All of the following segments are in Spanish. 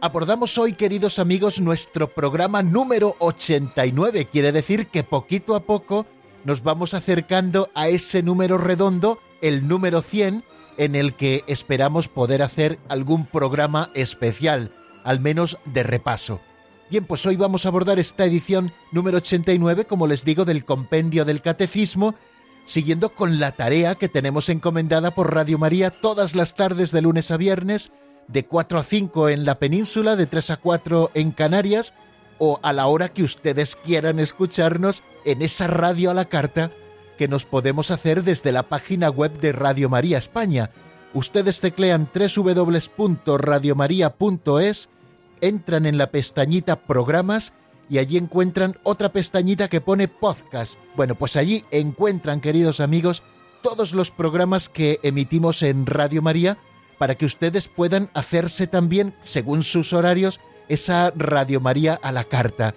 Abordamos hoy, queridos amigos, nuestro programa número 89. Quiere decir que poquito a poco nos vamos acercando a ese número redondo, el número 100, en el que esperamos poder hacer algún programa especial, al menos de repaso. Bien, pues hoy vamos a abordar esta edición número 89, como les digo, del Compendio del Catecismo, siguiendo con la tarea que tenemos encomendada por Radio María todas las tardes de lunes a viernes, de 4 a 5 en la península, de 3 a 4 en Canarias, o a la hora que ustedes quieran escucharnos en esa radio a la carta que nos podemos hacer desde la página web de Radio María España. Ustedes teclean www.radiomaria.es, entran en la pestañita Programas y allí encuentran otra pestañita que pone Podcast. Bueno, pues allí encuentran, queridos amigos, todos los programas que emitimos en Radio María para que ustedes puedan hacerse también, según sus horarios, esa Radio María a la carta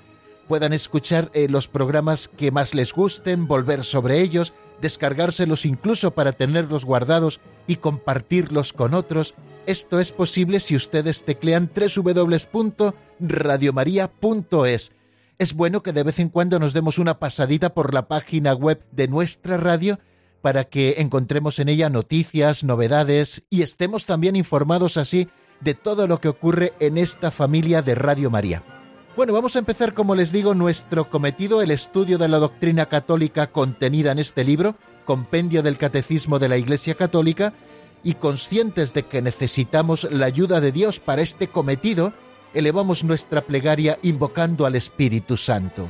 puedan escuchar eh, los programas que más les gusten, volver sobre ellos, descargárselos incluso para tenerlos guardados y compartirlos con otros. Esto es posible si ustedes teclean www.radiomaria.es. Es bueno que de vez en cuando nos demos una pasadita por la página web de nuestra radio para que encontremos en ella noticias, novedades y estemos también informados así de todo lo que ocurre en esta familia de Radio María. Bueno, vamos a empezar, como les digo, nuestro cometido, el estudio de la doctrina católica contenida en este libro, Compendio del Catecismo de la Iglesia Católica, y conscientes de que necesitamos la ayuda de Dios para este cometido, elevamos nuestra plegaria invocando al Espíritu Santo.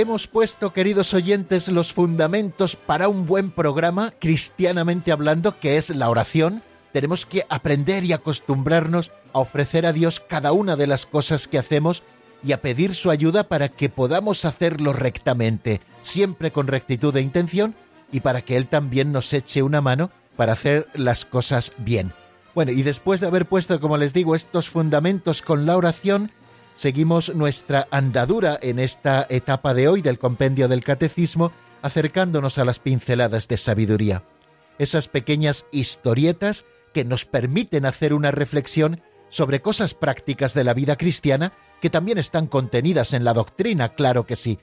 Hemos puesto, queridos oyentes, los fundamentos para un buen programa, cristianamente hablando, que es la oración. Tenemos que aprender y acostumbrarnos a ofrecer a Dios cada una de las cosas que hacemos y a pedir su ayuda para que podamos hacerlo rectamente, siempre con rectitud de intención y para que Él también nos eche una mano para hacer las cosas bien. Bueno, y después de haber puesto, como les digo, estos fundamentos con la oración, seguimos nuestra andadura en esta etapa de hoy del compendio del catecismo, acercándonos a las pinceladas de sabiduría, esas pequeñas historietas que nos permiten hacer una reflexión sobre cosas prácticas de la vida cristiana que también están contenidas en la doctrina, claro que sí.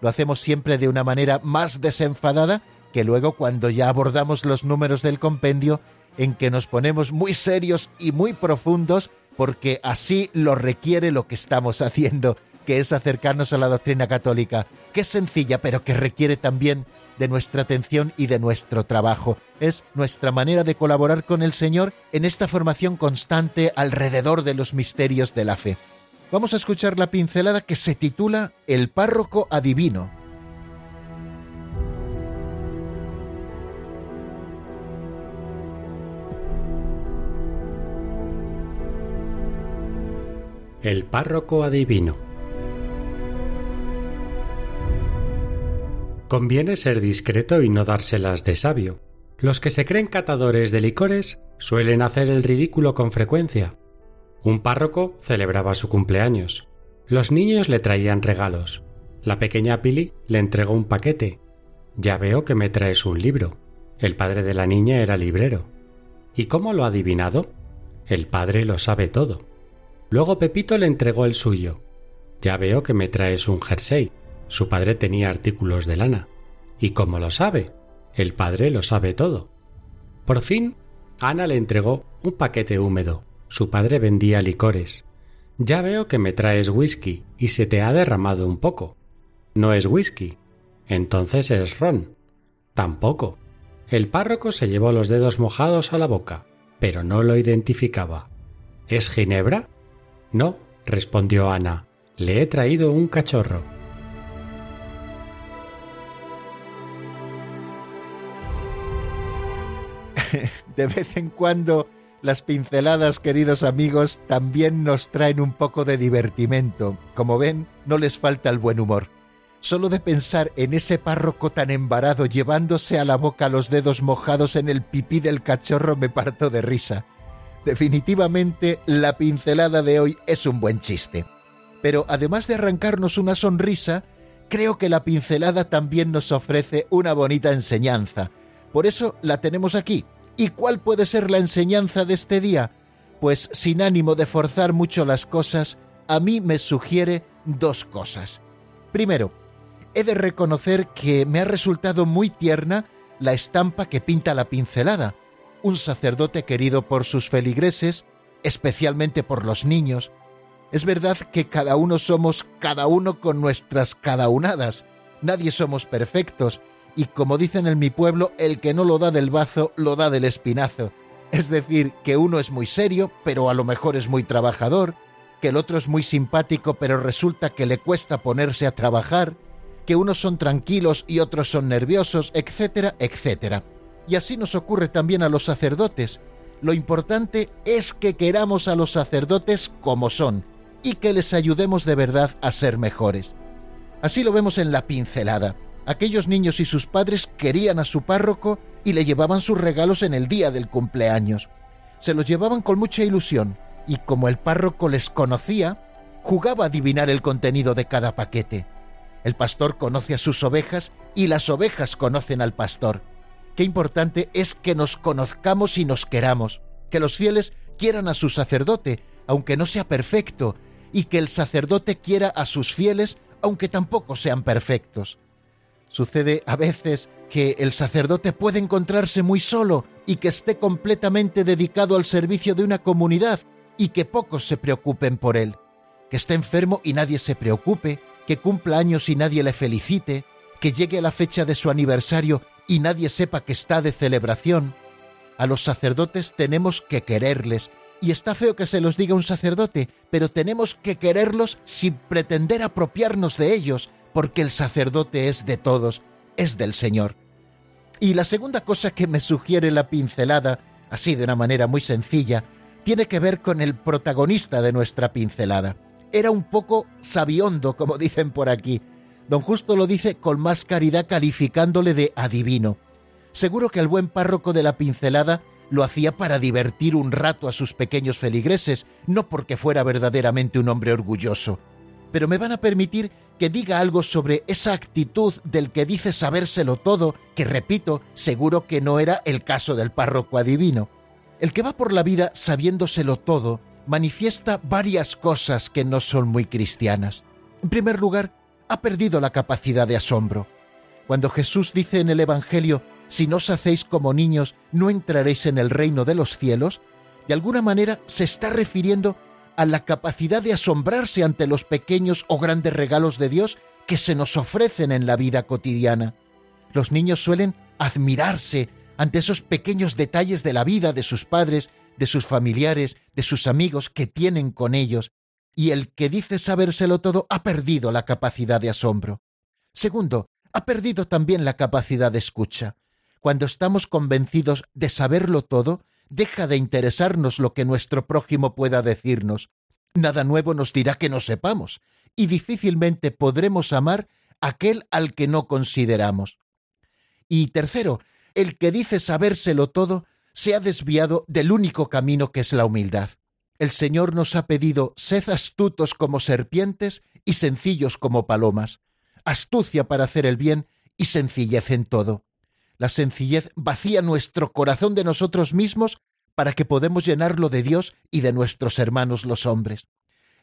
Lo hacemos siempre de una manera más desenfadada que luego cuando ya abordamos los números del compendio en que nos ponemos muy serios y muy profundos porque así lo requiere lo que estamos haciendo, que es acercarnos a la doctrina católica, que es sencilla, pero que requiere también de nuestra atención y de nuestro trabajo. Es nuestra manera de colaborar con el Señor en esta formación constante alrededor de los misterios de la fe. Vamos a escuchar la pincelada que se titula El párroco adivino El párroco adivino. Conviene ser discreto y no dárselas de sabio. Los que se creen catadores de licores suelen hacer el ridículo con frecuencia. Un párroco celebraba su cumpleaños. Los niños le traían regalos. La pequeña Pili le entregó un paquete. Ya veo que me traes un libro. El padre de la niña era librero. ¿Y cómo lo ha adivinado? El padre lo sabe todo. Luego Pepito le entregó el suyo. Ya veo que me traes un jersey. Su padre tenía artículos de lana. ¿Y cómo lo sabe? El padre lo sabe todo. Por fin, Ana le entregó un paquete húmedo. Su padre vendía licores. Ya veo que me traes whisky y se te ha derramado un poco. No es whisky. Entonces es ron. Tampoco. El párroco se llevó los dedos mojados a la boca, pero no lo identificaba. ¿Es ginebra? No, respondió Ana. Le he traído un cachorro. De vez en cuando las pinceladas, queridos amigos, también nos traen un poco de divertimento. Como ven, no les falta el buen humor. Solo de pensar en ese párroco tan embarado llevándose a la boca los dedos mojados en el pipí del cachorro me parto de risa. Definitivamente la pincelada de hoy es un buen chiste. Pero además de arrancarnos una sonrisa, creo que la pincelada también nos ofrece una bonita enseñanza. Por eso la tenemos aquí. ¿Y cuál puede ser la enseñanza de este día? Pues sin ánimo de forzar mucho las cosas, a mí me sugiere dos cosas. Primero, he de reconocer que me ha resultado muy tierna la estampa que pinta la pincelada, un sacerdote querido por sus feligreses, especialmente por los niños. Es verdad que cada uno somos cada uno con nuestras cadaunadas. Nadie somos perfectos, y como dicen en mi pueblo, el que no lo da del bazo, lo da del espinazo. Es decir, que uno es muy serio, pero a lo mejor es muy trabajador, que el otro es muy simpático, pero resulta que le cuesta ponerse a trabajar, que unos son tranquilos y otros son nerviosos, etcétera, etcétera. Y así nos ocurre también a los sacerdotes. Lo importante es que queramos a los sacerdotes como son y que les ayudemos de verdad a ser mejores. Así lo vemos en la pincelada. Aquellos niños y sus padres querían a su párroco y le llevaban sus regalos en el día del cumpleaños. Se los llevaban con mucha ilusión y como el párroco les conocía, jugaba a adivinar el contenido de cada paquete. El pastor conoce a sus ovejas y las ovejas conocen al pastor. Qué importante es que nos conozcamos y nos queramos, que los fieles quieran a su sacerdote, aunque no sea perfecto, y que el sacerdote quiera a sus fieles, aunque tampoco sean perfectos. Sucede a veces que el sacerdote puede encontrarse muy solo y que esté completamente dedicado al servicio de una comunidad y que pocos se preocupen por él, que esté enfermo y nadie se preocupe, que cumpla años y nadie le felicite, que llegue a la fecha de su aniversario y nadie sepa que está de celebración. A los sacerdotes tenemos que quererles, y está feo que se los diga un sacerdote, pero tenemos que quererlos sin pretender apropiarnos de ellos, porque el sacerdote es de todos, es del Señor. Y la segunda cosa que me sugiere la pincelada, así de una manera muy sencilla, tiene que ver con el protagonista de nuestra pincelada era un poco sabiondo, como dicen por aquí. Don Justo lo dice con más caridad calificándole de adivino. Seguro que el buen párroco de la pincelada lo hacía para divertir un rato a sus pequeños feligreses, no porque fuera verdaderamente un hombre orgulloso. Pero me van a permitir que diga algo sobre esa actitud del que dice sabérselo todo, que repito, seguro que no era el caso del párroco adivino. El que va por la vida sabiéndoselo todo manifiesta varias cosas que no son muy cristianas. En primer lugar, ha perdido la capacidad de asombro. Cuando Jesús dice en el Evangelio, si no os hacéis como niños, no entraréis en el reino de los cielos, de alguna manera se está refiriendo a la capacidad de asombrarse ante los pequeños o grandes regalos de Dios que se nos ofrecen en la vida cotidiana. Los niños suelen admirarse ante esos pequeños detalles de la vida de sus padres de sus familiares, de sus amigos que tienen con ellos, y el que dice sabérselo todo ha perdido la capacidad de asombro. Segundo, ha perdido también la capacidad de escucha. Cuando estamos convencidos de saberlo todo, deja de interesarnos lo que nuestro prójimo pueda decirnos. Nada nuevo nos dirá que no sepamos, y difícilmente podremos amar aquel al que no consideramos. Y tercero, el que dice sabérselo todo se ha desviado del único camino que es la humildad. El Señor nos ha pedido sed astutos como serpientes y sencillos como palomas, astucia para hacer el bien y sencillez en todo. La sencillez vacía nuestro corazón de nosotros mismos para que podamos llenarlo de Dios y de nuestros hermanos los hombres.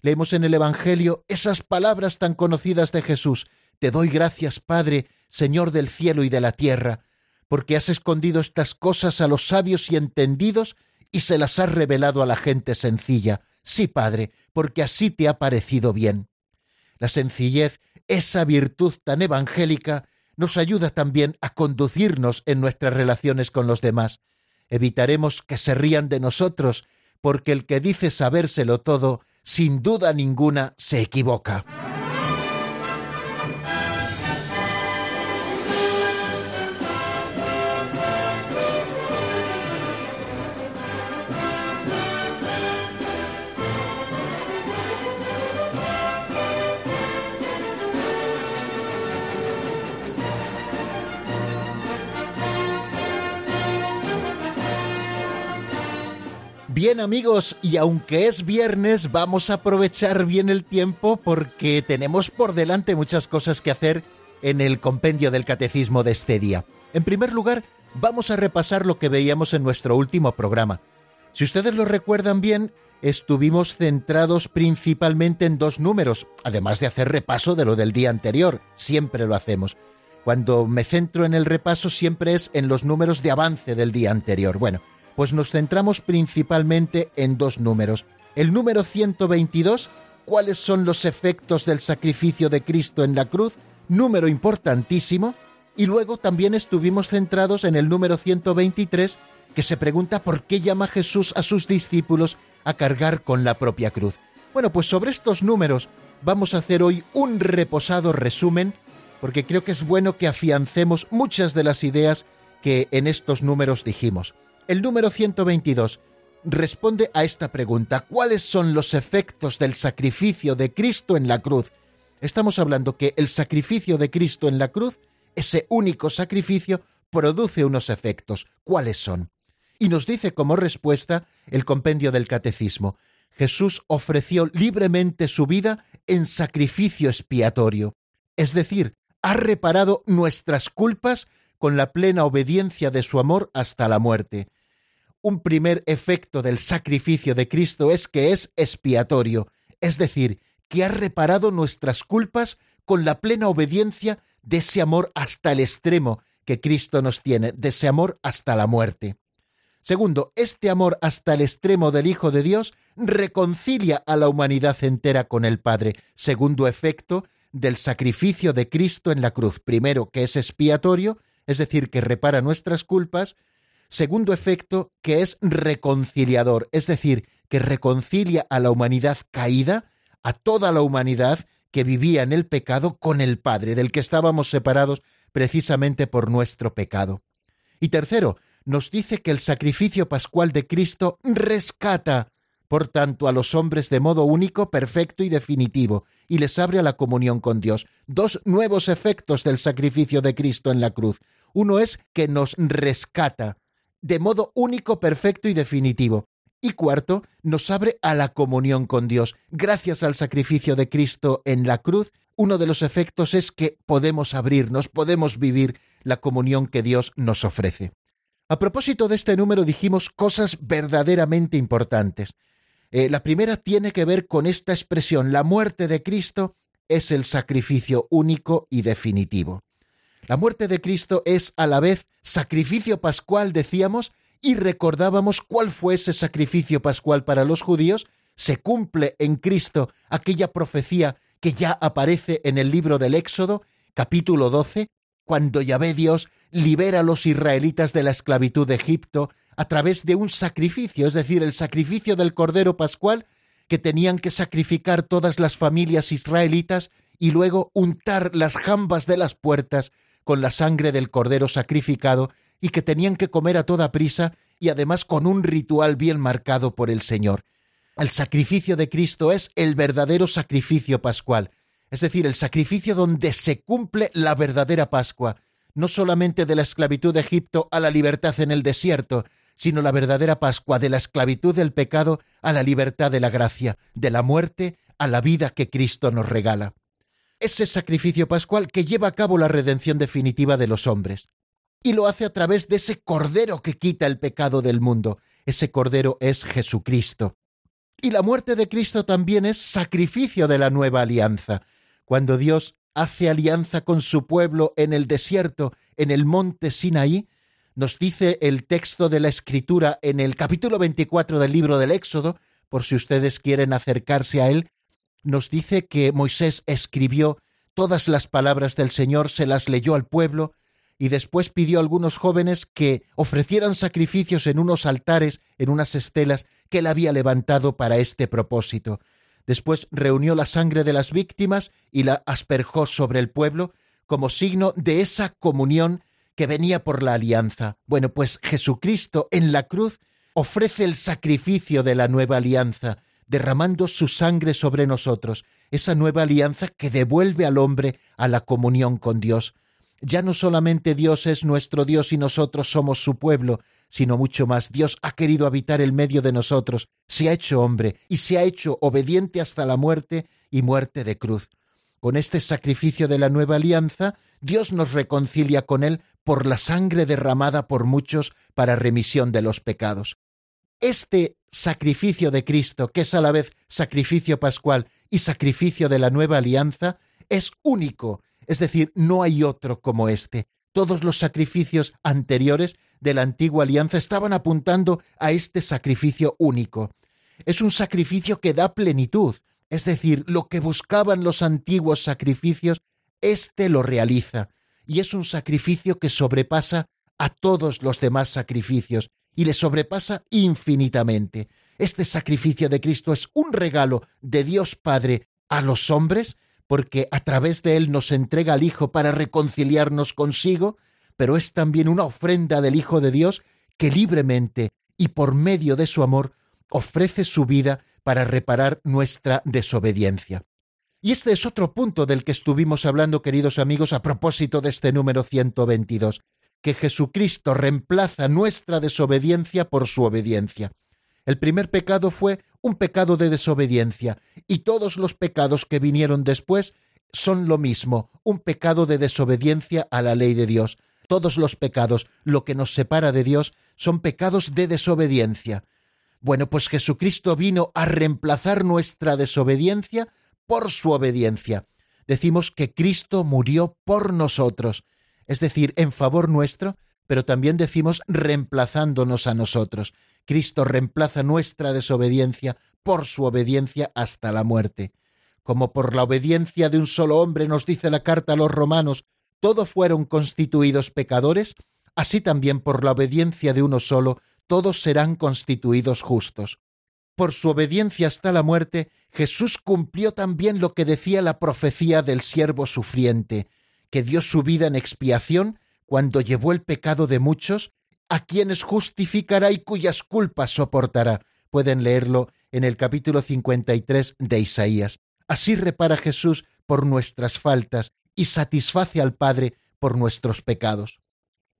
Leemos en el Evangelio esas palabras tan conocidas de Jesús. Te doy gracias, Padre, Señor del cielo y de la tierra, porque has escondido estas cosas a los sabios y entendidos y se las has revelado a la gente sencilla. Sí, Padre, porque así te ha parecido bien. La sencillez, esa virtud tan evangélica, nos ayuda también a conducirnos en nuestras relaciones con los demás. Evitaremos que se rían de nosotros, porque el que dice sabérselo todo, sin duda ninguna, se equivoca. Bien amigos, y aunque es viernes, vamos a aprovechar bien el tiempo porque tenemos por delante muchas cosas que hacer en el compendio del catecismo de este día. En primer lugar, vamos a repasar lo que veíamos en nuestro último programa. Si ustedes lo recuerdan bien, estuvimos centrados principalmente en dos números, además de hacer repaso de lo del día anterior, siempre lo hacemos. Cuando me centro en el repaso siempre es en los números de avance del día anterior. Bueno, pues nos centramos principalmente en dos números. El número 122, cuáles son los efectos del sacrificio de Cristo en la cruz, número importantísimo, y luego también estuvimos centrados en el número 123, que se pregunta por qué llama Jesús a sus discípulos a cargar con la propia cruz. Bueno, pues sobre estos números vamos a hacer hoy un reposado resumen, porque creo que es bueno que afiancemos muchas de las ideas que en estos números dijimos. El número 122 responde a esta pregunta. ¿Cuáles son los efectos del sacrificio de Cristo en la cruz? Estamos hablando que el sacrificio de Cristo en la cruz, ese único sacrificio, produce unos efectos. ¿Cuáles son? Y nos dice como respuesta el compendio del Catecismo. Jesús ofreció libremente su vida en sacrificio expiatorio, es decir, ha reparado nuestras culpas con la plena obediencia de su amor hasta la muerte un primer efecto del sacrificio de Cristo es que es expiatorio, es decir, que ha reparado nuestras culpas con la plena obediencia de ese amor hasta el extremo que Cristo nos tiene, de ese amor hasta la muerte. Segundo, este amor hasta el extremo del Hijo de Dios reconcilia a la humanidad entera con el Padre. Segundo efecto del sacrificio de Cristo en la cruz. Primero, que es expiatorio, es decir, que repara nuestras culpas. Segundo efecto, que es reconciliador, es decir, que reconcilia a la humanidad caída, a toda la humanidad que vivía en el pecado con el Padre, del que estábamos separados precisamente por nuestro pecado. Y tercero, nos dice que el sacrificio pascual de Cristo rescata, por tanto, a los hombres de modo único, perfecto y definitivo, y les abre a la comunión con Dios. Dos nuevos efectos del sacrificio de Cristo en la cruz. Uno es que nos rescata, de modo único, perfecto y definitivo. Y cuarto, nos abre a la comunión con Dios. Gracias al sacrificio de Cristo en la cruz, uno de los efectos es que podemos abrirnos, podemos vivir la comunión que Dios nos ofrece. A propósito de este número dijimos cosas verdaderamente importantes. Eh, la primera tiene que ver con esta expresión, la muerte de Cristo es el sacrificio único y definitivo. La muerte de Cristo es a la vez sacrificio pascual, decíamos, y recordábamos cuál fue ese sacrificio pascual para los judíos. Se cumple en Cristo aquella profecía que ya aparece en el libro del Éxodo, capítulo 12, cuando Yahvé Dios libera a los israelitas de la esclavitud de Egipto a través de un sacrificio, es decir, el sacrificio del Cordero Pascual que tenían que sacrificar todas las familias israelitas y luego untar las jambas de las puertas con la sangre del cordero sacrificado y que tenían que comer a toda prisa y además con un ritual bien marcado por el Señor. El sacrificio de Cristo es el verdadero sacrificio pascual, es decir, el sacrificio donde se cumple la verdadera Pascua, no solamente de la esclavitud de Egipto a la libertad en el desierto, sino la verdadera Pascua de la esclavitud del pecado a la libertad de la gracia, de la muerte a la vida que Cristo nos regala. Ese sacrificio pascual que lleva a cabo la redención definitiva de los hombres. Y lo hace a través de ese Cordero que quita el pecado del mundo. Ese Cordero es Jesucristo. Y la muerte de Cristo también es sacrificio de la nueva alianza. Cuando Dios hace alianza con su pueblo en el desierto, en el monte Sinaí, nos dice el texto de la Escritura en el capítulo 24 del libro del Éxodo, por si ustedes quieren acercarse a él, nos dice que Moisés escribió todas las palabras del Señor, se las leyó al pueblo, y después pidió a algunos jóvenes que ofrecieran sacrificios en unos altares, en unas estelas que él había levantado para este propósito. Después reunió la sangre de las víctimas y la asperjó sobre el pueblo como signo de esa comunión que venía por la alianza. Bueno, pues Jesucristo en la cruz ofrece el sacrificio de la nueva alianza, derramando su sangre sobre nosotros, esa nueva alianza que devuelve al hombre a la comunión con Dios. Ya no solamente Dios es nuestro Dios y nosotros somos su pueblo, sino mucho más. Dios ha querido habitar en medio de nosotros, se ha hecho hombre y se ha hecho obediente hasta la muerte y muerte de cruz. Con este sacrificio de la nueva alianza, Dios nos reconcilia con Él por la sangre derramada por muchos para remisión de los pecados. Este sacrificio de Cristo, que es a la vez sacrificio pascual y sacrificio de la nueva alianza, es único, es decir, no hay otro como este. Todos los sacrificios anteriores de la antigua alianza estaban apuntando a este sacrificio único. Es un sacrificio que da plenitud, es decir, lo que buscaban los antiguos sacrificios, éste lo realiza, y es un sacrificio que sobrepasa a todos los demás sacrificios, y le sobrepasa infinitamente. Este sacrificio de Cristo es un regalo de Dios Padre a los hombres, porque a través de él nos entrega al Hijo para reconciliarnos consigo, pero es también una ofrenda del Hijo de Dios que libremente y por medio de su amor ofrece su vida para reparar nuestra desobediencia. Y este es otro punto del que estuvimos hablando, queridos amigos, a propósito de este número 122, que Jesucristo reemplaza nuestra desobediencia por su obediencia. El primer pecado fue un pecado de desobediencia, y todos los pecados que vinieron después son lo mismo, un pecado de desobediencia a la ley de Dios. Todos los pecados, lo que nos separa de Dios, son pecados de desobediencia. Bueno, pues Jesucristo vino a reemplazar nuestra desobediencia por su obediencia. Decimos que Cristo murió por nosotros, es decir, en favor nuestro, pero también decimos reemplazándonos a nosotros. Cristo reemplaza nuestra desobediencia por su obediencia hasta la muerte. Como por la obediencia de un solo hombre nos dice la carta a los romanos, todos fueron constituidos pecadores, así también por la obediencia de uno solo, todos serán constituidos justos. Por su obediencia hasta la muerte, Jesús cumplió también lo que decía la profecía del siervo sufriente, que dio su vida en expiación cuando llevó el pecado de muchos, a quienes justificará y cuyas culpas soportará. Pueden leerlo en el capítulo 53 de Isaías. Así repara Jesús por nuestras faltas y satisface al Padre por nuestros pecados.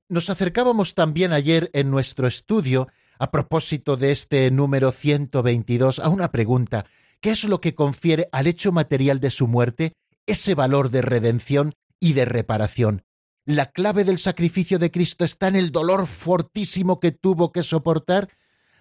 Nos acercábamos también ayer en nuestro estudio, a propósito de este número 122, a una pregunta. ¿Qué es lo que confiere al hecho material de su muerte ese valor de redención y de reparación? ¿La clave del sacrificio de Cristo está en el dolor fortísimo que tuvo que soportar?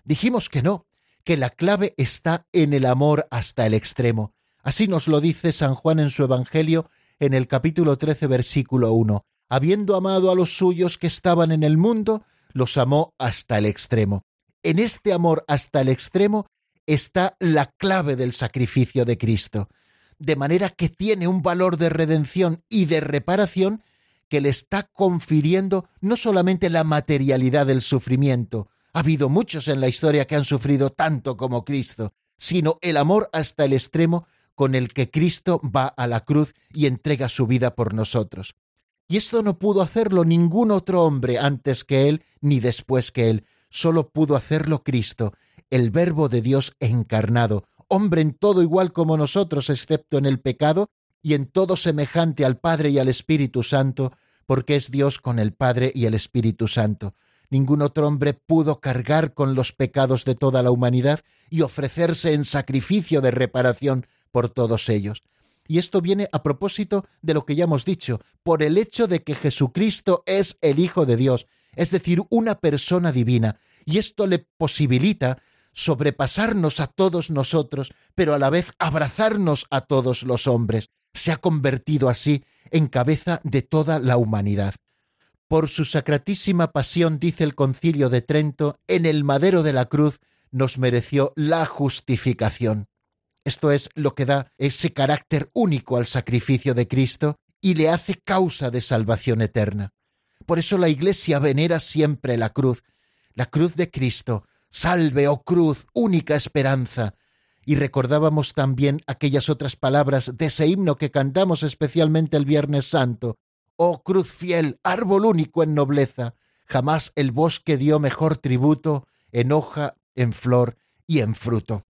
Dijimos que no, que la clave está en el amor hasta el extremo. Así nos lo dice San Juan en su Evangelio en el capítulo 13, versículo 1. Habiendo amado a los suyos que estaban en el mundo, los amó hasta el extremo. En este amor hasta el extremo está la clave del sacrificio de Cristo, de manera que tiene un valor de redención y de reparación que le está confiriendo no solamente la materialidad del sufrimiento, ha habido muchos en la historia que han sufrido tanto como Cristo, sino el amor hasta el extremo con el que Cristo va a la cruz y entrega su vida por nosotros. Y esto no pudo hacerlo ningún otro hombre antes que Él ni después que Él, solo pudo hacerlo Cristo. el Verbo de Dios encarnado, hombre en todo igual como nosotros, excepto en el pecado, y en todo semejante al Padre y al Espíritu Santo, porque es Dios con el Padre y el Espíritu Santo. Ningún otro hombre pudo cargar con los pecados de toda la humanidad y ofrecerse en sacrificio de reparación por todos ellos. Y esto viene a propósito de lo que ya hemos dicho, por el hecho de que Jesucristo es el Hijo de Dios, es decir, una persona divina, y esto le posibilita sobrepasarnos a todos nosotros, pero a la vez abrazarnos a todos los hombres. Se ha convertido así en cabeza de toda la humanidad. Por su sacratísima pasión, dice el concilio de Trento, en el madero de la cruz nos mereció la justificación. Esto es lo que da ese carácter único al sacrificio de Cristo y le hace causa de salvación eterna. Por eso la Iglesia venera siempre la cruz, la cruz de Cristo, salve, oh cruz, única esperanza. Y recordábamos también aquellas otras palabras de ese himno que cantamos especialmente el Viernes Santo, oh cruz fiel, árbol único en nobleza, jamás el bosque dio mejor tributo en hoja, en flor y en fruto.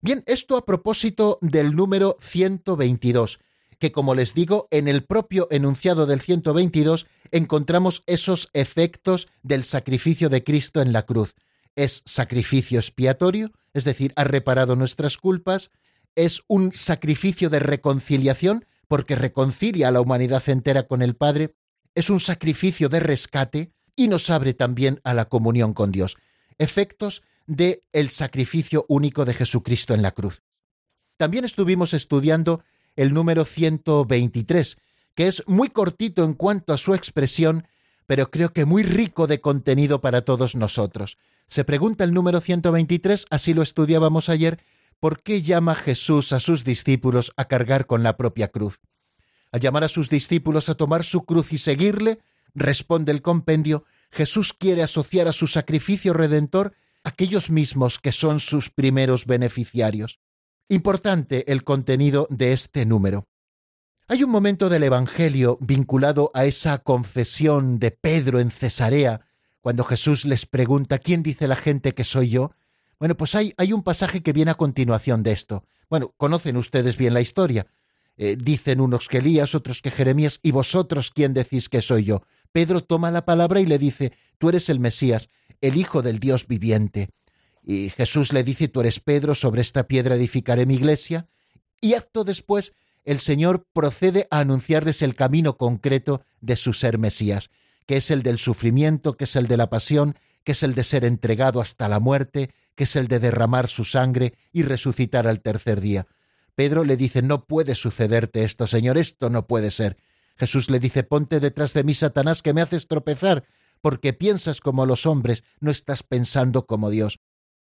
Bien, esto a propósito del número 122, que como les digo, en el propio enunciado del 122 encontramos esos efectos del sacrificio de Cristo en la cruz. Es sacrificio expiatorio, es decir, ha reparado nuestras culpas, es un sacrificio de reconciliación, porque reconcilia a la humanidad entera con el Padre, es un sacrificio de rescate y nos abre también a la comunión con Dios. Efectos de el sacrificio único de Jesucristo en la cruz. También estuvimos estudiando el número 123, que es muy cortito en cuanto a su expresión, pero creo que muy rico de contenido para todos nosotros. Se pregunta el número 123, así lo estudiábamos ayer, ¿por qué llama Jesús a sus discípulos a cargar con la propia cruz? Al llamar a sus discípulos a tomar su cruz y seguirle, responde el compendio, Jesús quiere asociar a su sacrificio redentor aquellos mismos que son sus primeros beneficiarios. Importante el contenido de este número. Hay un momento del Evangelio vinculado a esa confesión de Pedro en Cesarea, cuando Jesús les pregunta ¿quién dice la gente que soy yo? Bueno, pues hay, hay un pasaje que viene a continuación de esto. Bueno, conocen ustedes bien la historia. Eh, dicen unos que Elías, otros que Jeremías, y vosotros quién decís que soy yo. Pedro toma la palabra y le dice, tú eres el Mesías el Hijo del Dios viviente. Y Jesús le dice, tú eres Pedro, sobre esta piedra edificaré mi iglesia. Y acto después, el Señor procede a anunciarles el camino concreto de su ser Mesías, que es el del sufrimiento, que es el de la pasión, que es el de ser entregado hasta la muerte, que es el de derramar su sangre y resucitar al tercer día. Pedro le dice, no puede sucederte esto, Señor, esto no puede ser. Jesús le dice, ponte detrás de mí, Satanás, que me haces tropezar, porque piensas como los hombres, no estás pensando como Dios.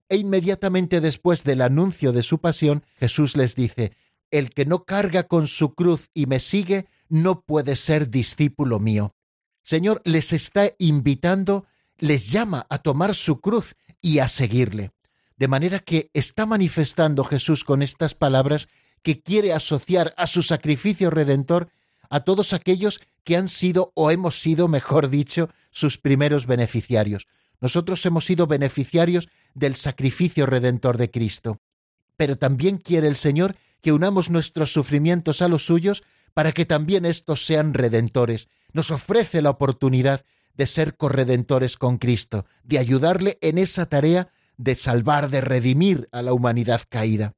E inmediatamente después del anuncio de su pasión, Jesús les dice, El que no carga con su cruz y me sigue, no puede ser discípulo mío. Señor, les está invitando, les llama a tomar su cruz y a seguirle. De manera que está manifestando Jesús con estas palabras que quiere asociar a su sacrificio redentor a todos aquellos que han sido o hemos sido, mejor dicho, sus primeros beneficiarios. Nosotros hemos sido beneficiarios del sacrificio redentor de Cristo. Pero también quiere el Señor que unamos nuestros sufrimientos a los suyos para que también estos sean redentores. Nos ofrece la oportunidad de ser corredentores con Cristo, de ayudarle en esa tarea de salvar, de redimir a la humanidad caída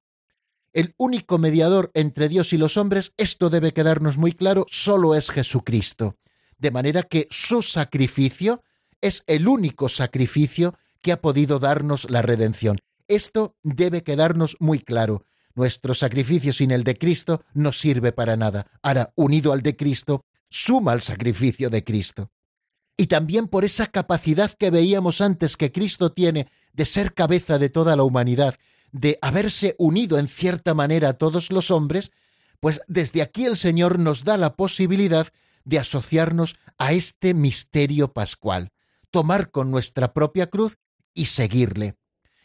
el único mediador entre Dios y los hombres, esto debe quedarnos muy claro, solo es Jesucristo. De manera que su sacrificio es el único sacrificio que ha podido darnos la redención. Esto debe quedarnos muy claro. Nuestro sacrificio sin el de Cristo no sirve para nada. Ahora, unido al de Cristo, suma al sacrificio de Cristo. Y también por esa capacidad que veíamos antes que Cristo tiene de ser cabeza de toda la humanidad de haberse unido en cierta manera a todos los hombres, pues desde aquí el Señor nos da la posibilidad de asociarnos a este misterio pascual, tomar con nuestra propia cruz y seguirle.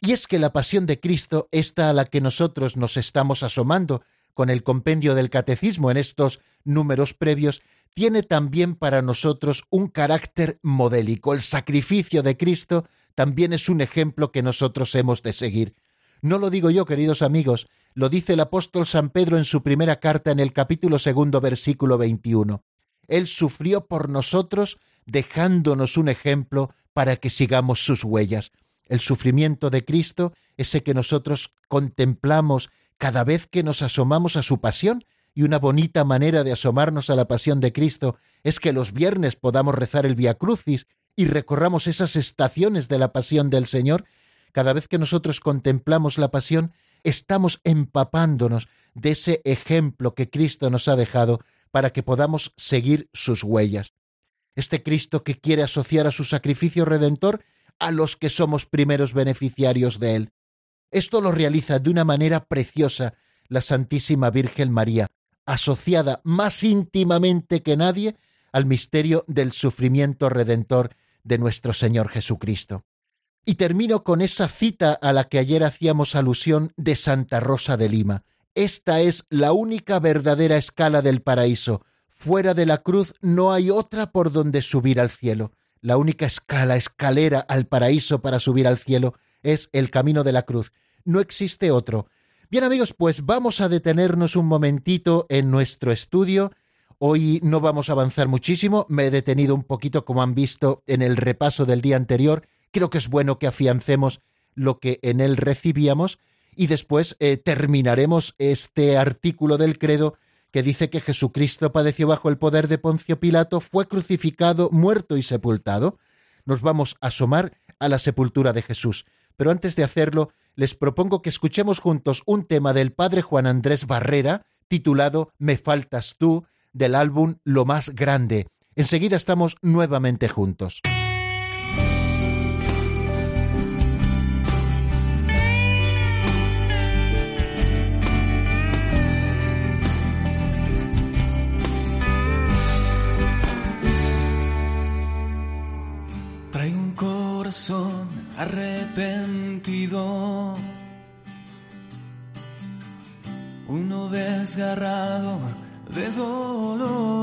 Y es que la pasión de Cristo, esta a la que nosotros nos estamos asomando con el compendio del catecismo en estos números previos, tiene también para nosotros un carácter modélico. El sacrificio de Cristo también es un ejemplo que nosotros hemos de seguir. No lo digo yo, queridos amigos, lo dice el apóstol San Pedro en su primera carta en el capítulo segundo, versículo 21. Él sufrió por nosotros, dejándonos un ejemplo para que sigamos sus huellas. El sufrimiento de Cristo, ese que nosotros contemplamos cada vez que nos asomamos a su pasión, y una bonita manera de asomarnos a la pasión de Cristo es que los viernes podamos rezar el Via Crucis y recorramos esas estaciones de la pasión del Señor. Cada vez que nosotros contemplamos la pasión, estamos empapándonos de ese ejemplo que Cristo nos ha dejado para que podamos seguir sus huellas. Este Cristo que quiere asociar a su sacrificio redentor a los que somos primeros beneficiarios de él. Esto lo realiza de una manera preciosa la Santísima Virgen María, asociada más íntimamente que nadie al misterio del sufrimiento redentor de nuestro Señor Jesucristo. Y termino con esa cita a la que ayer hacíamos alusión de Santa Rosa de Lima. Esta es la única verdadera escala del paraíso. Fuera de la cruz no hay otra por donde subir al cielo. La única escala, escalera al paraíso para subir al cielo es el camino de la cruz. No existe otro. Bien amigos, pues vamos a detenernos un momentito en nuestro estudio. Hoy no vamos a avanzar muchísimo, me he detenido un poquito como han visto en el repaso del día anterior. Creo que es bueno que afiancemos lo que en él recibíamos y después eh, terminaremos este artículo del credo que dice que Jesucristo padeció bajo el poder de Poncio Pilato, fue crucificado, muerto y sepultado. Nos vamos a asomar a la sepultura de Jesús. Pero antes de hacerlo, les propongo que escuchemos juntos un tema del padre Juan Andrés Barrera, titulado Me faltas tú, del álbum Lo más grande. Enseguida estamos nuevamente juntos. arrepentido, uno desgarrado de dolor,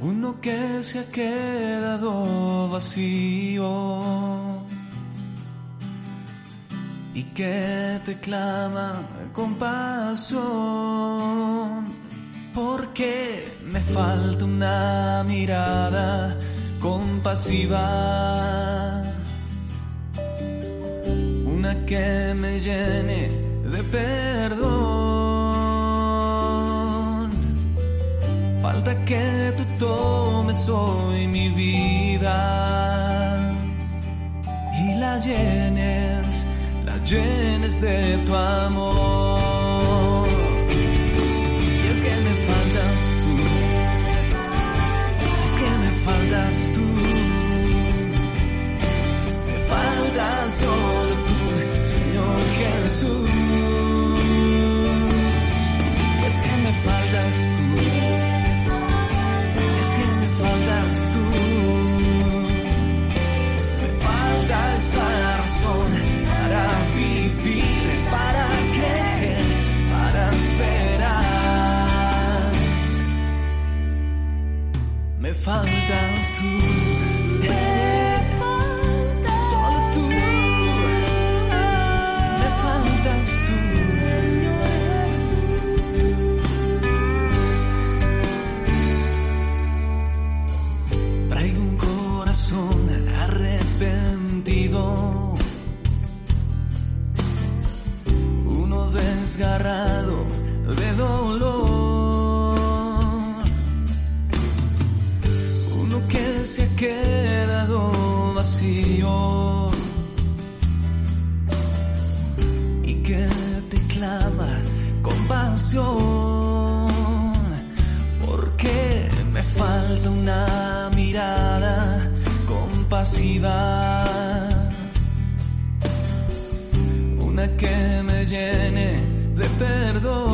uno que se ha quedado vacío. Y que te clama compasión, porque me falta una mirada compasiva, una que me llene de perdón. Falta que tú tomes hoy mi vida y la llenes, la llenes de tu amor. De dolor. Uno que se ha quedado vacío y que te clama compasión. Porque me falta una mirada compasiva. Una que me llene de perdón.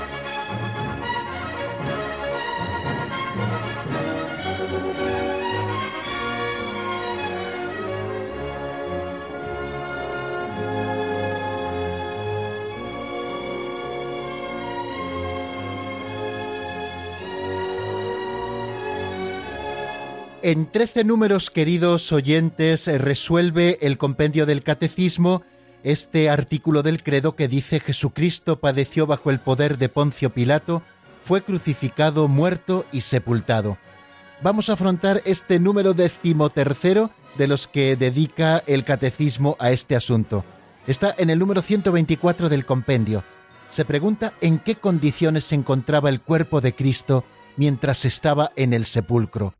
En trece números, queridos oyentes, eh, resuelve el compendio del catecismo este artículo del credo que dice Jesucristo padeció bajo el poder de Poncio Pilato, fue crucificado, muerto y sepultado. Vamos a afrontar este número decimotercero de los que dedica el catecismo a este asunto. Está en el número 124 del compendio. Se pregunta en qué condiciones se encontraba el cuerpo de Cristo mientras estaba en el sepulcro.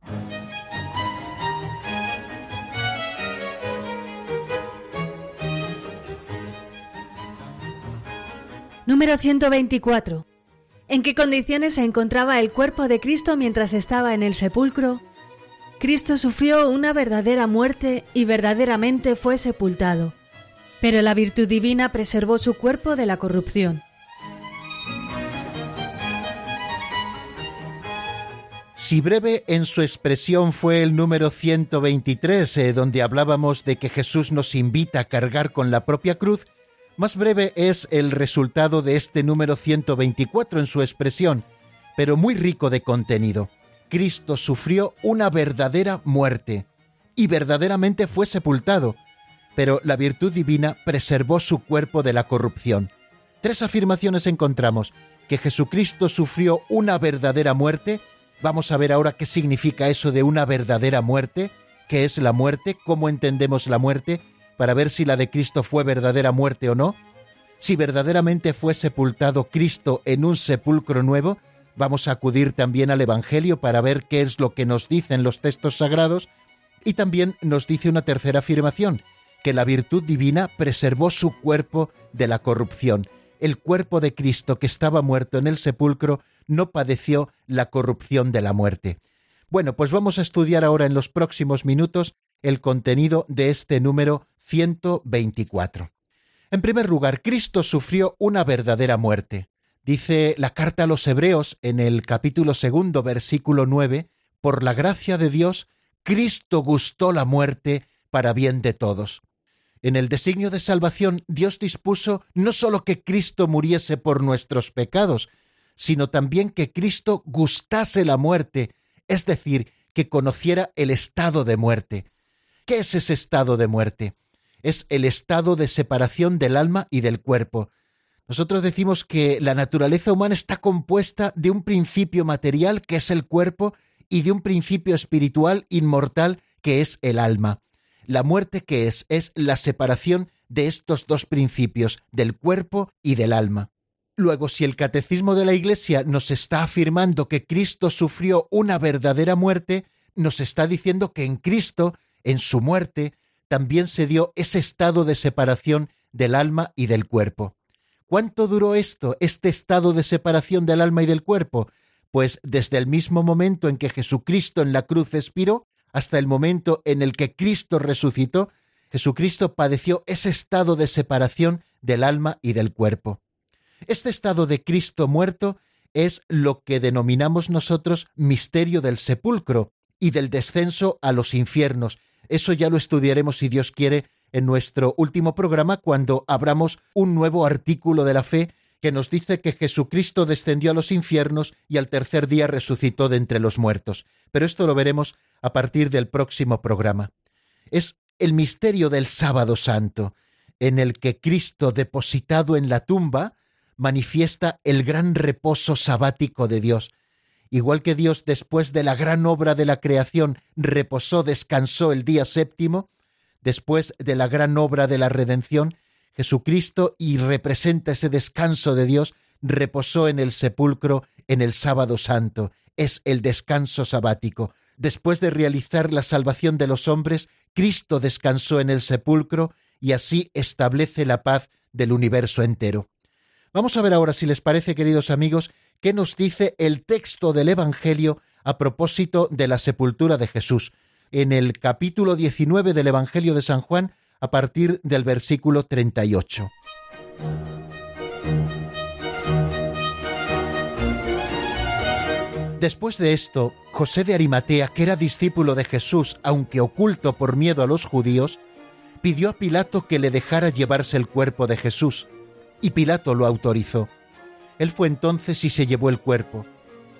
Número 124. ¿En qué condiciones se encontraba el cuerpo de Cristo mientras estaba en el sepulcro? Cristo sufrió una verdadera muerte y verdaderamente fue sepultado, pero la virtud divina preservó su cuerpo de la corrupción. Si breve en su expresión fue el número 123, eh, donde hablábamos de que Jesús nos invita a cargar con la propia cruz, más breve es el resultado de este número 124 en su expresión, pero muy rico de contenido. Cristo sufrió una verdadera muerte y verdaderamente fue sepultado, pero la virtud divina preservó su cuerpo de la corrupción. Tres afirmaciones encontramos, que Jesucristo sufrió una verdadera muerte, vamos a ver ahora qué significa eso de una verdadera muerte, qué es la muerte, cómo entendemos la muerte, para ver si la de Cristo fue verdadera muerte o no, si verdaderamente fue sepultado Cristo en un sepulcro nuevo, vamos a acudir también al Evangelio para ver qué es lo que nos dicen los textos sagrados, y también nos dice una tercera afirmación, que la virtud divina preservó su cuerpo de la corrupción. El cuerpo de Cristo que estaba muerto en el sepulcro no padeció la corrupción de la muerte. Bueno, pues vamos a estudiar ahora en los próximos minutos el contenido de este número 124. En primer lugar, Cristo sufrió una verdadera muerte. Dice la carta a los Hebreos en el capítulo segundo, versículo 9, por la gracia de Dios, Cristo gustó la muerte para bien de todos. En el designio de salvación, Dios dispuso no sólo que Cristo muriese por nuestros pecados, sino también que Cristo gustase la muerte, es decir, que conociera el estado de muerte. ¿Qué es ese estado de muerte? Es el estado de separación del alma y del cuerpo. Nosotros decimos que la naturaleza humana está compuesta de un principio material, que es el cuerpo, y de un principio espiritual inmortal, que es el alma. La muerte que es es la separación de estos dos principios, del cuerpo y del alma. Luego, si el catecismo de la Iglesia nos está afirmando que Cristo sufrió una verdadera muerte, nos está diciendo que en Cristo, en su muerte, también se dio ese estado de separación del alma y del cuerpo. ¿Cuánto duró esto, este estado de separación del alma y del cuerpo? Pues desde el mismo momento en que Jesucristo en la cruz expiró hasta el momento en el que Cristo resucitó, Jesucristo padeció ese estado de separación del alma y del cuerpo. Este estado de Cristo muerto es lo que denominamos nosotros misterio del sepulcro y del descenso a los infiernos, eso ya lo estudiaremos si Dios quiere en nuestro último programa cuando abramos un nuevo artículo de la fe que nos dice que Jesucristo descendió a los infiernos y al tercer día resucitó de entre los muertos. Pero esto lo veremos a partir del próximo programa. Es el misterio del sábado santo, en el que Cristo, depositado en la tumba, manifiesta el gran reposo sabático de Dios. Igual que Dios, después de la gran obra de la creación, reposó, descansó el día séptimo, después de la gran obra de la redención, Jesucristo, y representa ese descanso de Dios, reposó en el sepulcro en el sábado santo. Es el descanso sabático. Después de realizar la salvación de los hombres, Cristo descansó en el sepulcro y así establece la paz del universo entero. Vamos a ver ahora, si les parece, queridos amigos, qué nos dice el texto del Evangelio a propósito de la sepultura de Jesús, en el capítulo 19 del Evangelio de San Juan, a partir del versículo 38. Después de esto, José de Arimatea, que era discípulo de Jesús, aunque oculto por miedo a los judíos, pidió a Pilato que le dejara llevarse el cuerpo de Jesús, y Pilato lo autorizó. Él fue entonces y se llevó el cuerpo.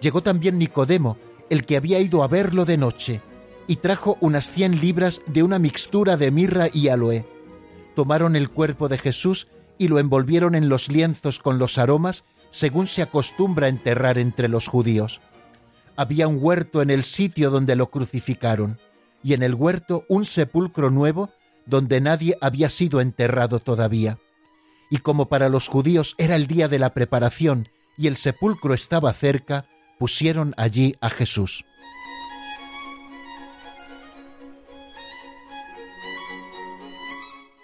Llegó también Nicodemo, el que había ido a verlo de noche, y trajo unas cien libras de una mixtura de mirra y aloe. Tomaron el cuerpo de Jesús y lo envolvieron en los lienzos con los aromas, según se acostumbra enterrar entre los judíos había un huerto en el sitio donde lo crucificaron, y en el huerto un sepulcro nuevo donde nadie había sido enterrado todavía. Y como para los judíos era el día de la preparación y el sepulcro estaba cerca, pusieron allí a Jesús.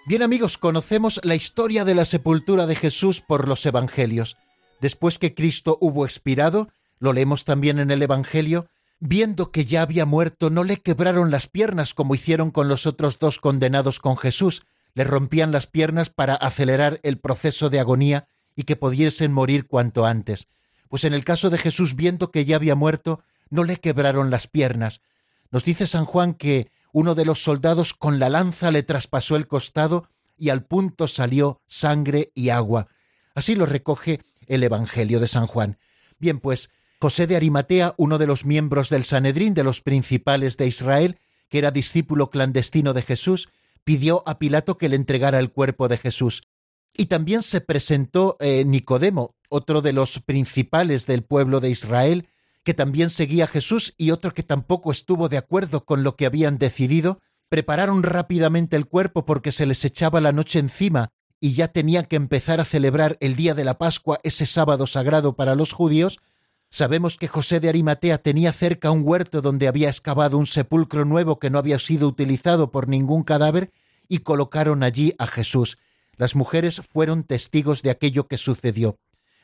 Bien amigos, conocemos la historia de la sepultura de Jesús por los Evangelios. Después que Cristo hubo expirado, lo leemos también en el Evangelio, viendo que ya había muerto, no le quebraron las piernas como hicieron con los otros dos condenados con Jesús, le rompían las piernas para acelerar el proceso de agonía y que pudiesen morir cuanto antes. Pues en el caso de Jesús, viendo que ya había muerto, no le quebraron las piernas. Nos dice San Juan que uno de los soldados con la lanza le traspasó el costado y al punto salió sangre y agua. Así lo recoge el Evangelio de San Juan. Bien, pues José de Arimatea, uno de los miembros del Sanedrín de los principales de Israel, que era discípulo clandestino de Jesús, pidió a Pilato que le entregara el cuerpo de Jesús. Y también se presentó eh, Nicodemo, otro de los principales del pueblo de Israel, que también seguía a Jesús y otro que tampoco estuvo de acuerdo con lo que habían decidido, prepararon rápidamente el cuerpo porque se les echaba la noche encima y ya tenían que empezar a celebrar el día de la Pascua, ese sábado sagrado para los judíos, Sabemos que José de Arimatea tenía cerca un huerto donde había excavado un sepulcro nuevo que no había sido utilizado por ningún cadáver y colocaron allí a Jesús. Las mujeres fueron testigos de aquello que sucedió.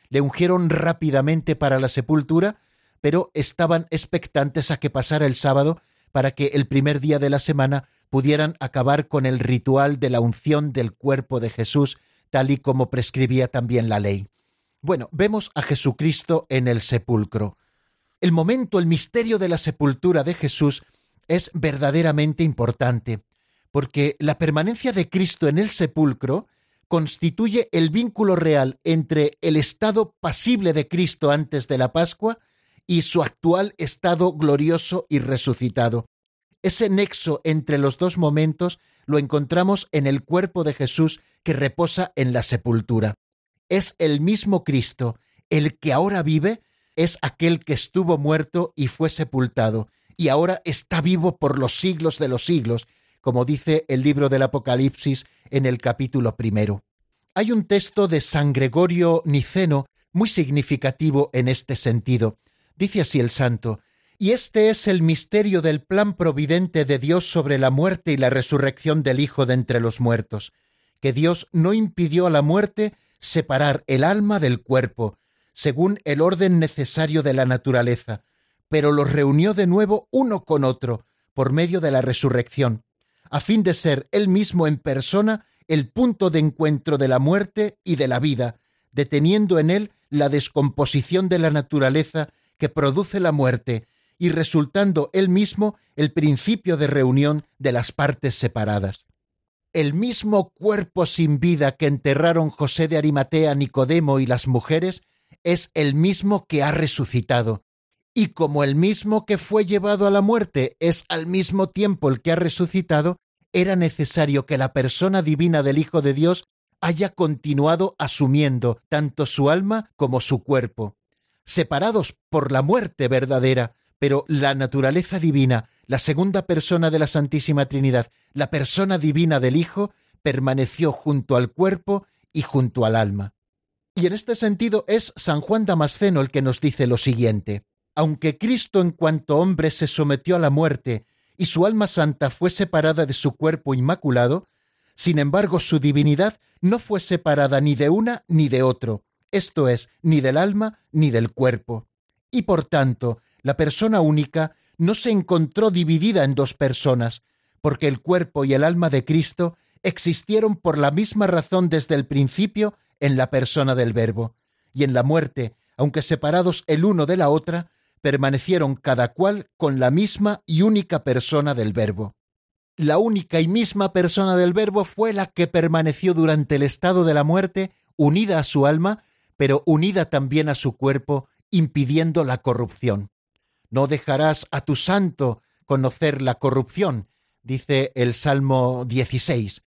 Le ungieron rápidamente para la sepultura, pero estaban expectantes a que pasara el sábado para que el primer día de la semana pudieran acabar con el ritual de la unción del cuerpo de Jesús, tal y como prescribía también la ley. Bueno, vemos a Jesucristo en el sepulcro. El momento, el misterio de la sepultura de Jesús es verdaderamente importante, porque la permanencia de Cristo en el sepulcro constituye el vínculo real entre el estado pasible de Cristo antes de la Pascua y su actual estado glorioso y resucitado. Ese nexo entre los dos momentos lo encontramos en el cuerpo de Jesús que reposa en la sepultura es el mismo Cristo, el que ahora vive es aquel que estuvo muerto y fue sepultado, y ahora está vivo por los siglos de los siglos, como dice el libro del Apocalipsis en el capítulo primero. Hay un texto de San Gregorio Niceno muy significativo en este sentido. Dice así el santo, y este es el misterio del plan providente de Dios sobre la muerte y la resurrección del Hijo de entre los muertos, que Dios no impidió a la muerte separar el alma del cuerpo, según el orden necesario de la naturaleza, pero los reunió de nuevo uno con otro, por medio de la resurrección, a fin de ser él mismo en persona el punto de encuentro de la muerte y de la vida, deteniendo en él la descomposición de la naturaleza que produce la muerte, y resultando él mismo el principio de reunión de las partes separadas el mismo cuerpo sin vida que enterraron José de Arimatea, Nicodemo y las mujeres, es el mismo que ha resucitado. Y como el mismo que fue llevado a la muerte es al mismo tiempo el que ha resucitado, era necesario que la persona divina del Hijo de Dios haya continuado asumiendo tanto su alma como su cuerpo, separados por la muerte verdadera, pero la naturaleza divina, la segunda persona de la Santísima Trinidad, la persona divina del Hijo, permaneció junto al cuerpo y junto al alma. Y en este sentido es San Juan Damasceno el que nos dice lo siguiente. Aunque Cristo en cuanto hombre se sometió a la muerte y su alma santa fue separada de su cuerpo inmaculado, sin embargo su divinidad no fue separada ni de una ni de otro, esto es, ni del alma ni del cuerpo. Y por tanto, la persona única no se encontró dividida en dos personas, porque el cuerpo y el alma de Cristo existieron por la misma razón desde el principio en la persona del Verbo, y en la muerte, aunque separados el uno de la otra, permanecieron cada cual con la misma y única persona del Verbo. La única y misma persona del Verbo fue la que permaneció durante el estado de la muerte unida a su alma, pero unida también a su cuerpo, impidiendo la corrupción. No dejarás a tu santo conocer la corrupción, dice el Salmo 16.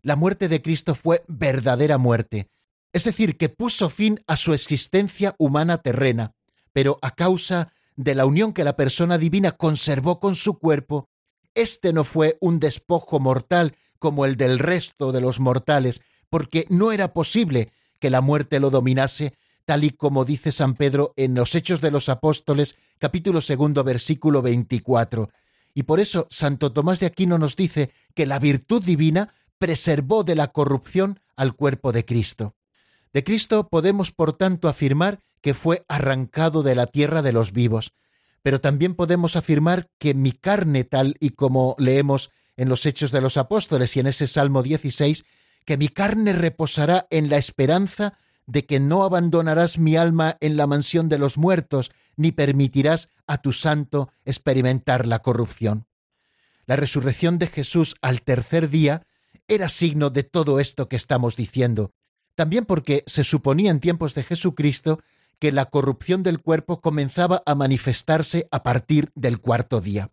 La muerte de Cristo fue verdadera muerte, es decir, que puso fin a su existencia humana terrena, pero a causa de la unión que la persona divina conservó con su cuerpo, este no fue un despojo mortal como el del resto de los mortales, porque no era posible que la muerte lo dominase, tal y como dice San Pedro en los Hechos de los Apóstoles, capítulo segundo, versículo 24. Y por eso Santo Tomás de Aquino nos dice que la virtud divina preservó de la corrupción al cuerpo de Cristo. De Cristo podemos, por tanto, afirmar que fue arrancado de la tierra de los vivos, pero también podemos afirmar que mi carne, tal y como leemos en los Hechos de los Apóstoles y en ese Salmo 16, que mi carne reposará en la esperanza de que no abandonarás mi alma en la mansión de los muertos, ni permitirás a tu santo experimentar la corrupción. La resurrección de Jesús al tercer día era signo de todo esto que estamos diciendo, también porque se suponía en tiempos de Jesucristo que la corrupción del cuerpo comenzaba a manifestarse a partir del cuarto día.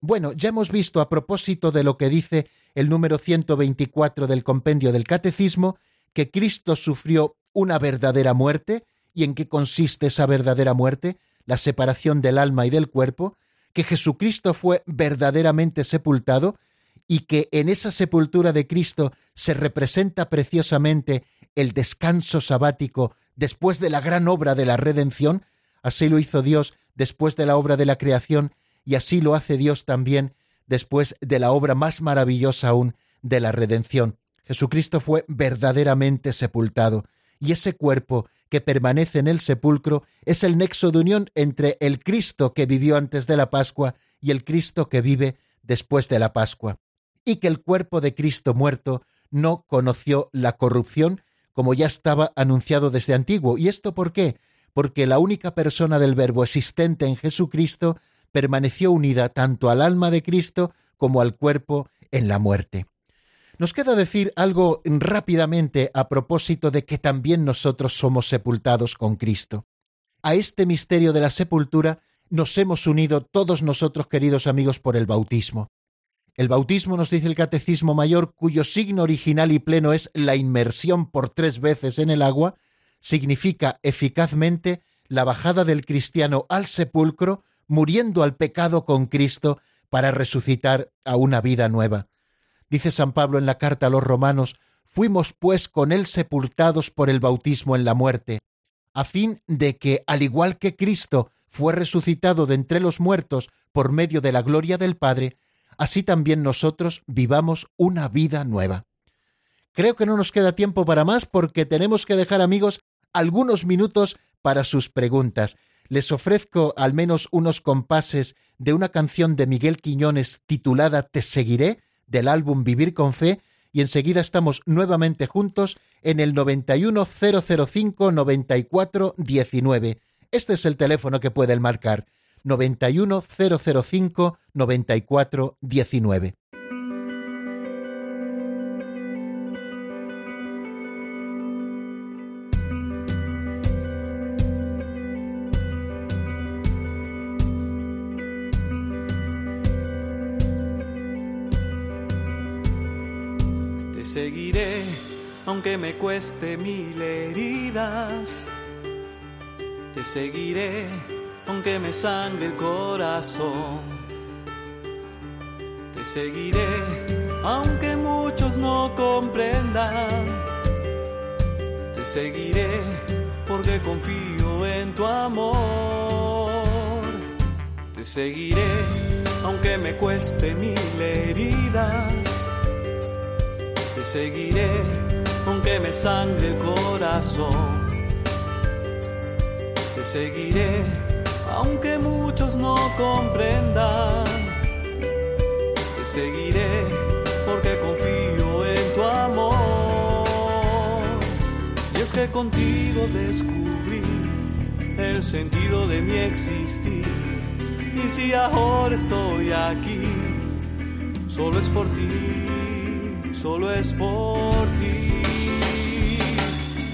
Bueno, ya hemos visto a propósito de lo que dice el número 124 del compendio del Catecismo, que Cristo sufrió una verdadera muerte, y en qué consiste esa verdadera muerte, la separación del alma y del cuerpo, que Jesucristo fue verdaderamente sepultado, y que en esa sepultura de Cristo se representa preciosamente el descanso sabático después de la gran obra de la redención, así lo hizo Dios después de la obra de la creación y así lo hace Dios también después de la obra más maravillosa aún de la redención. Jesucristo fue verdaderamente sepultado y ese cuerpo que permanece en el sepulcro es el nexo de unión entre el Cristo que vivió antes de la Pascua y el Cristo que vive después de la Pascua, y que el cuerpo de Cristo muerto no conoció la corrupción como ya estaba anunciado desde antiguo. ¿Y esto por qué? Porque la única persona del Verbo existente en Jesucristo permaneció unida tanto al alma de Cristo como al cuerpo en la muerte. Nos queda decir algo rápidamente a propósito de que también nosotros somos sepultados con Cristo. A este misterio de la sepultura nos hemos unido todos nosotros, queridos amigos, por el bautismo. El bautismo, nos dice el Catecismo Mayor, cuyo signo original y pleno es la inmersión por tres veces en el agua, significa eficazmente la bajada del cristiano al sepulcro, muriendo al pecado con Cristo para resucitar a una vida nueva. Dice San Pablo en la carta a los romanos, fuimos pues con él sepultados por el bautismo en la muerte, a fin de que, al igual que Cristo fue resucitado de entre los muertos por medio de la gloria del Padre, así también nosotros vivamos una vida nueva. Creo que no nos queda tiempo para más porque tenemos que dejar amigos algunos minutos para sus preguntas. Les ofrezco al menos unos compases de una canción de Miguel Quiñones titulada Te seguiré del álbum Vivir con Fe y enseguida estamos nuevamente juntos en el 91005 9419. Este es el teléfono que pueden marcar 91 005 aunque me cueste mil heridas. Te seguiré, aunque me sangre el corazón. Te seguiré, aunque muchos no comprendan. Te seguiré, porque confío en tu amor. Te seguiré, aunque me cueste mil heridas te seguiré, aunque me sangre el corazón. Te seguiré, aunque muchos no comprendan. Te seguiré, porque confío en tu amor. Y es que contigo descubrí el sentido de mi existir. Y si ahora estoy aquí, solo es por ti solo es por ti.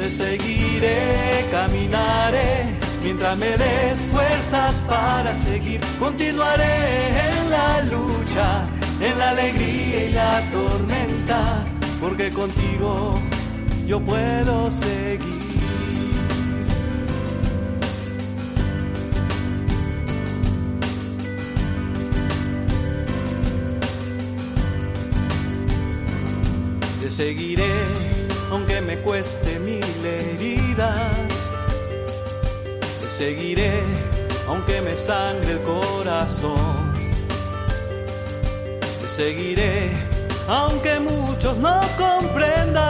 Te seguiré, caminaré, mientras me des fuerzas para seguir. Continuaré en la lucha, en la alegría y la tormenta, porque contigo yo puedo seguir. seguiré, aunque me cueste mil heridas. Te seguiré, aunque me sangre el corazón. Te seguiré, aunque muchos no comprendan.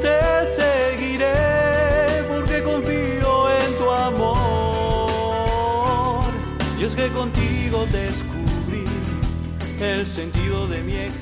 Te seguiré, porque confío en tu amor. Y es que contigo descubrí el sentido de mi existencia.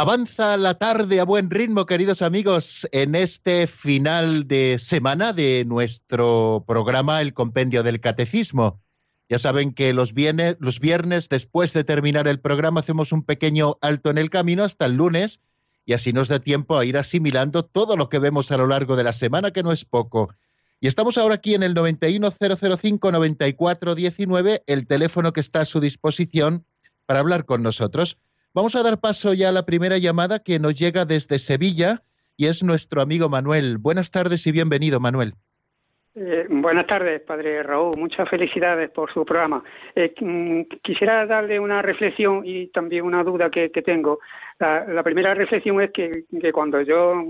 Avanza la tarde a buen ritmo, queridos amigos, en este final de semana de nuestro programa El Compendio del Catecismo. Ya saben que los viernes, después de terminar el programa, hacemos un pequeño alto en el camino hasta el lunes y así nos da tiempo a ir asimilando todo lo que vemos a lo largo de la semana, que no es poco. Y estamos ahora aquí en el 91005-9419, el teléfono que está a su disposición para hablar con nosotros. Vamos a dar paso ya a la primera llamada que nos llega desde Sevilla y es nuestro amigo Manuel. Buenas tardes y bienvenido, Manuel. Eh, buenas tardes, padre Raúl. Muchas felicidades por su programa. Eh, mm, quisiera darle una reflexión y también una duda que, tengo. La, primera reflexión es que, cuando yo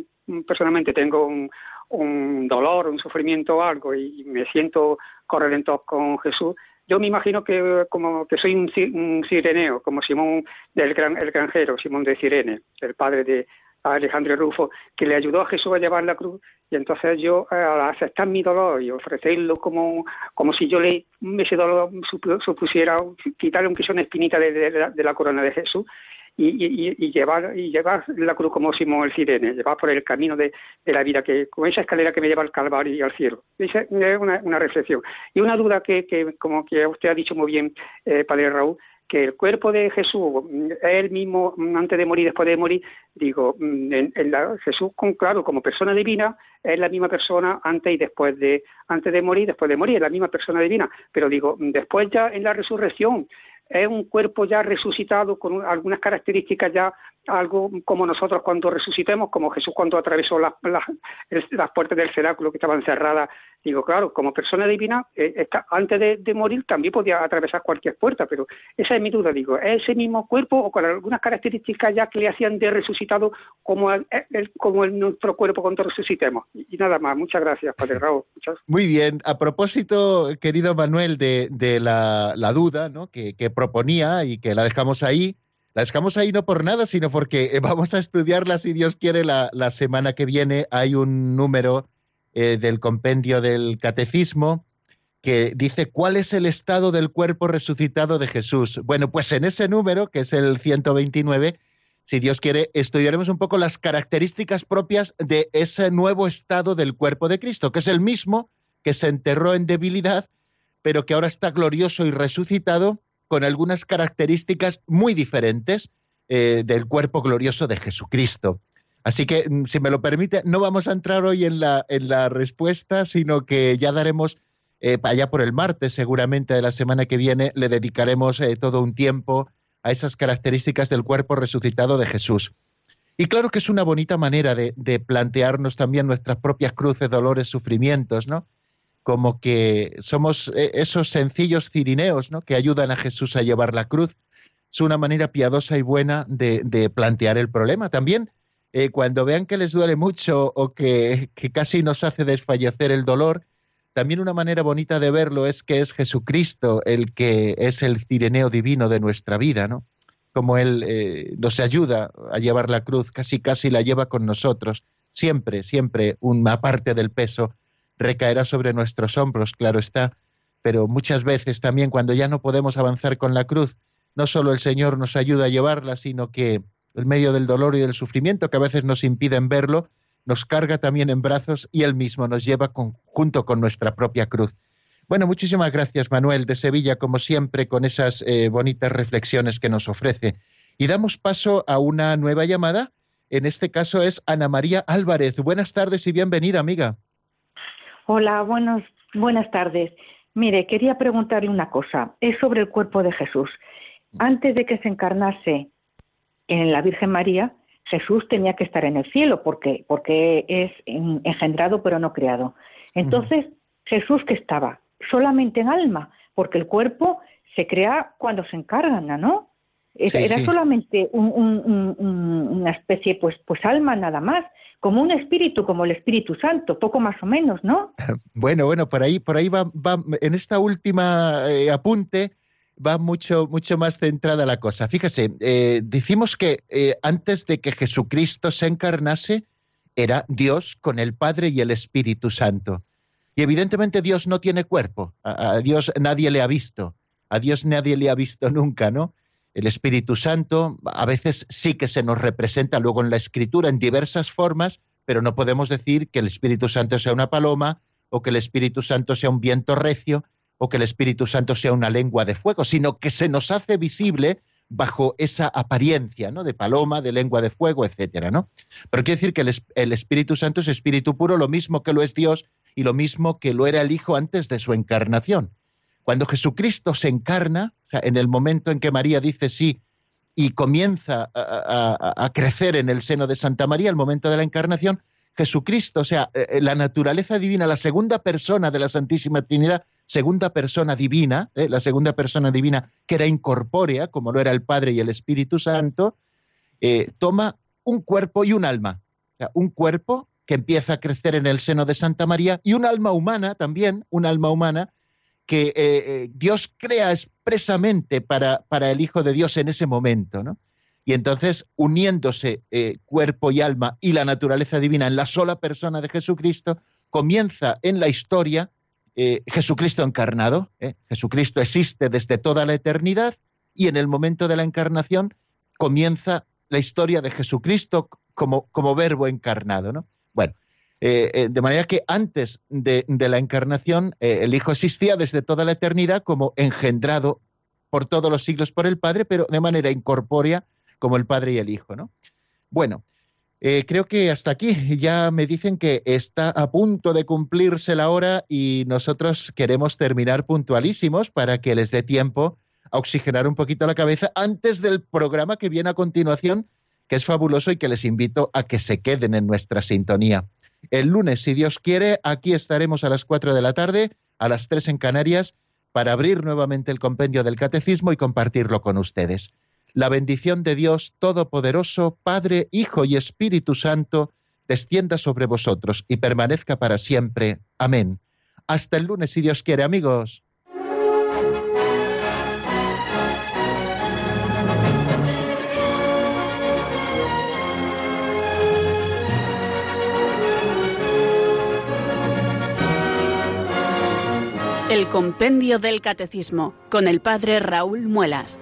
personalmente tengo un, un dolor, un sufrimiento o algo y me siento correlento con Jesús, yo me imagino que como que soy un, sireneo, como Simón del gran, el granjero, Simón de Cirene, el padre de Alejandro Rufo, que le ayudó a Jesús a llevar la cruz, y entonces yo, al aceptar mi dolor y ofrecerlo como, como si yo le ese dolor supusiera quitarle aunque sea una espinita de, la corona de Jesús, y, llevar y llevar la cruz como Simón el Sirene, llevar por el camino de, la vida, que con esa escalera que me lleva al Calvario y al cielo. Esa es una, reflexión. Y una duda que, como que usted ha dicho muy bien, eh, Padre Raúl, que el cuerpo de Jesús, él mismo, antes de morir, después de morir, digo, en, Jesús, con, claro, como persona divina, es la misma persona antes y después de, antes de morir, después de morir, es la misma persona divina. Pero digo, después ya en la resurrección, es un cuerpo ya resucitado con algunas características ya algo como nosotros cuando resucitemos, como Jesús cuando atravesó las, las, puertas del cenáculo que estaban cerradas. Digo, claro, como persona divina, eh, antes de, morir también podía atravesar cualquier puerta, pero esa es mi duda, digo, ¿es ese mismo cuerpo o con algunas características ya que le hacían de resucitado como el, como el nuestro cuerpo cuando resucitemos? Y, nada más, muchas gracias, Padre Raúl. Muy bien, a propósito, querido Manuel, de, de la, la duda ¿no? que, que proponía y que la dejamos ahí, la dejamos ahí no por nada, sino porque eh, vamos a estudiarla, si Dios quiere, la, semana que viene. Hay un número eh, del compendio del catecismo que dice cuál es el estado del cuerpo resucitado de Jesús. Bueno, pues en ese número, que es el 129, si Dios quiere, estudiaremos un poco las características propias de ese nuevo estado del cuerpo de Cristo, que es el mismo que se enterró en debilidad, pero que ahora está glorioso y resucitado con algunas características muy diferentes eh, del cuerpo glorioso de Jesucristo. Así que, mm, si me lo permite, no vamos a entrar hoy en la, en la respuesta, sino que ya daremos, eh, allá por el martes seguramente de la semana que viene, le dedicaremos eh, todo un tiempo a esas características del cuerpo resucitado de Jesús. Y claro que es una bonita manera de, de plantearnos también nuestras propias cruces, dolores, sufrimientos, ¿no? como que somos eh, esos sencillos cirineos ¿no? que ayudan a Jesús a llevar la cruz. Es una manera piadosa y buena de, plantear el problema. También, eh, cuando vean que les duele mucho o que, casi nos hace desfallecer el dolor, también una manera bonita de verlo es que es Jesucristo el que es el cirineo divino de nuestra vida, ¿no? Como Él eh, nos ayuda a llevar la cruz, casi casi la lleva con nosotros, siempre, siempre una parte del peso recaerá sobre nuestros hombros, claro está, pero muchas veces también cuando ya no podemos avanzar con la cruz, no solo el Señor nos ayuda a llevarla, sino que en medio del dolor y del sufrimiento que a veces nos impiden verlo, nos carga también en brazos y Él mismo nos lleva junto con nuestra propia cruz. Bueno, muchísimas gracias Manuel de Sevilla, como siempre, con esas eh, bonitas reflexiones que nos ofrece. Y damos paso a una nueva llamada. En este caso es Ana María Álvarez. Buenas tardes y bienvenida, amiga. Hola, buenos, buenas tardes. Mire, quería preguntarle una cosa. Es sobre el cuerpo de Jesús. Antes de que se encarnase en la Virgen María, Jesús tenía que estar en el cielo porque, porque es engendrado pero no creado. Entonces, Jesús que estaba solamente en alma, porque el cuerpo se crea cuando se encarna, ¿no? Era solamente una especie, pues, pues alma nada más como un espíritu, como el Espíritu Santo, poco más o menos, ¿no? Bueno, bueno, por ahí, por ahí va, va en esta última eh, apunte va mucho, mucho más centrada la cosa. Fíjese, eh, decimos que eh, antes de que Jesucristo se encarnase, era Dios con el Padre y el Espíritu Santo. Y evidentemente Dios no tiene cuerpo, a Dios nadie le ha visto, a Dios nadie le ha visto nunca, ¿no? El Espíritu Santo a veces sí que se nos representa luego en la Escritura en diversas formas, pero no podemos decir que el Espíritu Santo sea una paloma o que el Espíritu Santo sea un viento recio o que el Espíritu Santo sea una lengua de fuego, sino que se nos hace visible bajo esa apariencia, ¿no? De paloma, de lengua de fuego, etcétera, ¿no? Pero quiere decir que el, Espíritu Santo es Espíritu puro, lo mismo que lo es Dios y lo mismo que lo era el Hijo antes de su encarnación. Cuando Jesucristo se encarna, en el momento en que María dice sí y comienza a, crecer en el seno de Santa María, el momento de la encarnación, Jesucristo, o sea, eh, eh, la naturaleza divina, la segunda persona de la Santísima Trinidad, segunda persona divina, eh, la segunda persona divina que era incorpórea, como lo era el Padre y el Espíritu Santo, toma un cuerpo y un alma. Un cuerpo que empieza a crecer en el seno de Santa María y un alma humana también, un alma humana que eh, eh, Dios crea expresamente para, para, el Hijo de Dios en ese momento, ¿no? Y entonces, uniéndose eh, cuerpo y alma y la naturaleza divina en la sola persona de Jesucristo, comienza en la historia Jesucristo encarnado. Jesucristo existe desde toda la eternidad y en el momento de la encarnación comienza la historia de Jesucristo como, como verbo encarnado, ¿no? Bueno, eh, eh, de manera que antes de, la encarnación, eh, el Hijo existía desde toda la eternidad como engendrado por todos los siglos por el Padre, pero de manera incorpórea como el Padre y el Hijo. ¿no? Bueno, creo que hasta aquí ya me dicen que está a punto de cumplirse la hora y nosotros queremos terminar puntualísimos para que les dé tiempo a oxigenar un poquito la cabeza antes del programa que viene a continuación, que es fabuloso y que les invito a que se queden en nuestra sintonía. El lunes, si Dios quiere, aquí estaremos a las 4 de la tarde, a las 3 en Canarias, para abrir nuevamente el compendio del Catecismo y compartirlo con ustedes. La bendición de Dios Todopoderoso, Padre, Hijo y Espíritu Santo, descienda sobre vosotros y permanezca para siempre. Amén. Hasta el lunes, si Dios quiere, amigos. El Compendio del Catecismo con el Padre Raúl Muelas.